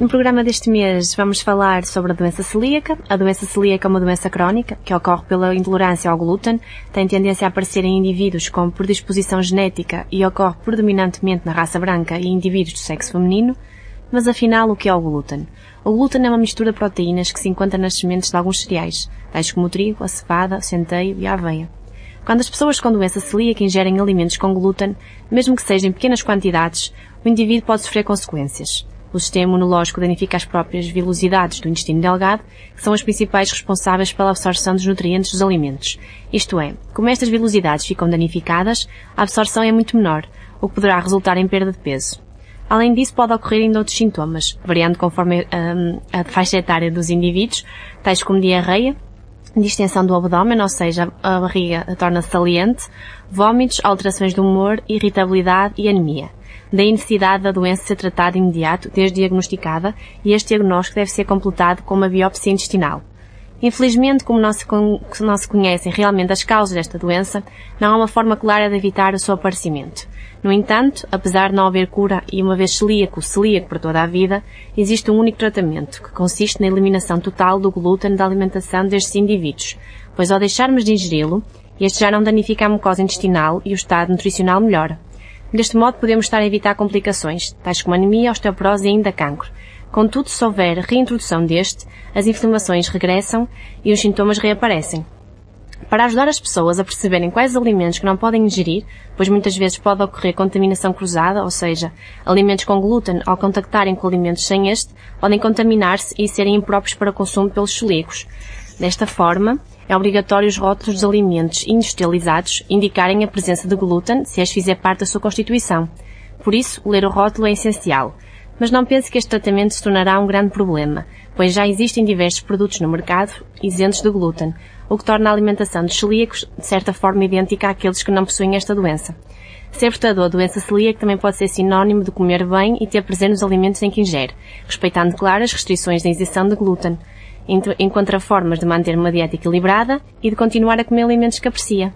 No programa deste mês vamos falar sobre a doença celíaca. A doença celíaca é uma doença crónica que ocorre pela intolerância ao glúten, tem tendência a aparecer em indivíduos com predisposição genética e ocorre predominantemente na raça branca e indivíduos do sexo feminino. Mas afinal, o que é o glúten? O glúten é uma mistura de proteínas que se encontra nas sementes de alguns cereais, tais como o trigo, a cevada, o centeio e a aveia. Quando as pessoas com doença celíaca ingerem alimentos com glúten, mesmo que sejam em pequenas quantidades, o indivíduo pode sofrer consequências. O sistema imunológico danifica as próprias vilosidades do intestino delgado, que são as principais responsáveis pela absorção dos nutrientes dos alimentos. Isto é, como estas vilosidades ficam danificadas, a absorção é muito menor, o que poderá resultar em perda de peso. Além disso, pode ocorrer ainda outros sintomas, variando conforme um, a faixa etária dos indivíduos, tais como diarreia, distensão do abdômen, ou seja, a barriga torna-se saliente, vômitos, alterações do humor, irritabilidade e anemia. Daí necessidade da doença ser tratada imediato, desde diagnosticada, e este diagnóstico deve ser completado com uma biópsia intestinal. Infelizmente, como não se, não se conhecem realmente as causas desta doença, não há uma forma clara de evitar o seu aparecimento. No entanto, apesar de não haver cura e uma vez celíaco, celíaco por toda a vida, existe um único tratamento, que consiste na eliminação total do glúten da alimentação destes indivíduos, pois ao deixarmos de ingeri-lo, este já não danifica a mucosa intestinal e o estado nutricional melhora. Deste modo podemos estar a evitar complicações, tais como anemia, osteoporose e ainda cancro. Contudo, se houver reintrodução deste, as inflamações regressam e os sintomas reaparecem. Para ajudar as pessoas a perceberem quais alimentos que não podem ingerir, pois muitas vezes pode ocorrer contaminação cruzada, ou seja, alimentos com glúten ao contactarem com alimentos sem este, podem contaminar-se e serem impróprios para consumo pelos celíacos. Desta forma, é obrigatório os rótulos dos alimentos industrializados indicarem a presença de glúten se este fizer parte da sua constituição. Por isso, ler o rótulo é essencial. Mas não pense que este tratamento se tornará um grande problema, pois já existem diversos produtos no mercado isentos de glúten, o que torna a alimentação dos celíacos de certa forma idêntica àqueles que não possuem esta doença. Ser portador da doença celíaca também pode ser sinónimo de comer bem e ter prazer nos alimentos em que ingere, respeitando claras restrições da isenção de glúten encontra formas de manter uma dieta equilibrada e de continuar a comer alimentos que aprecia.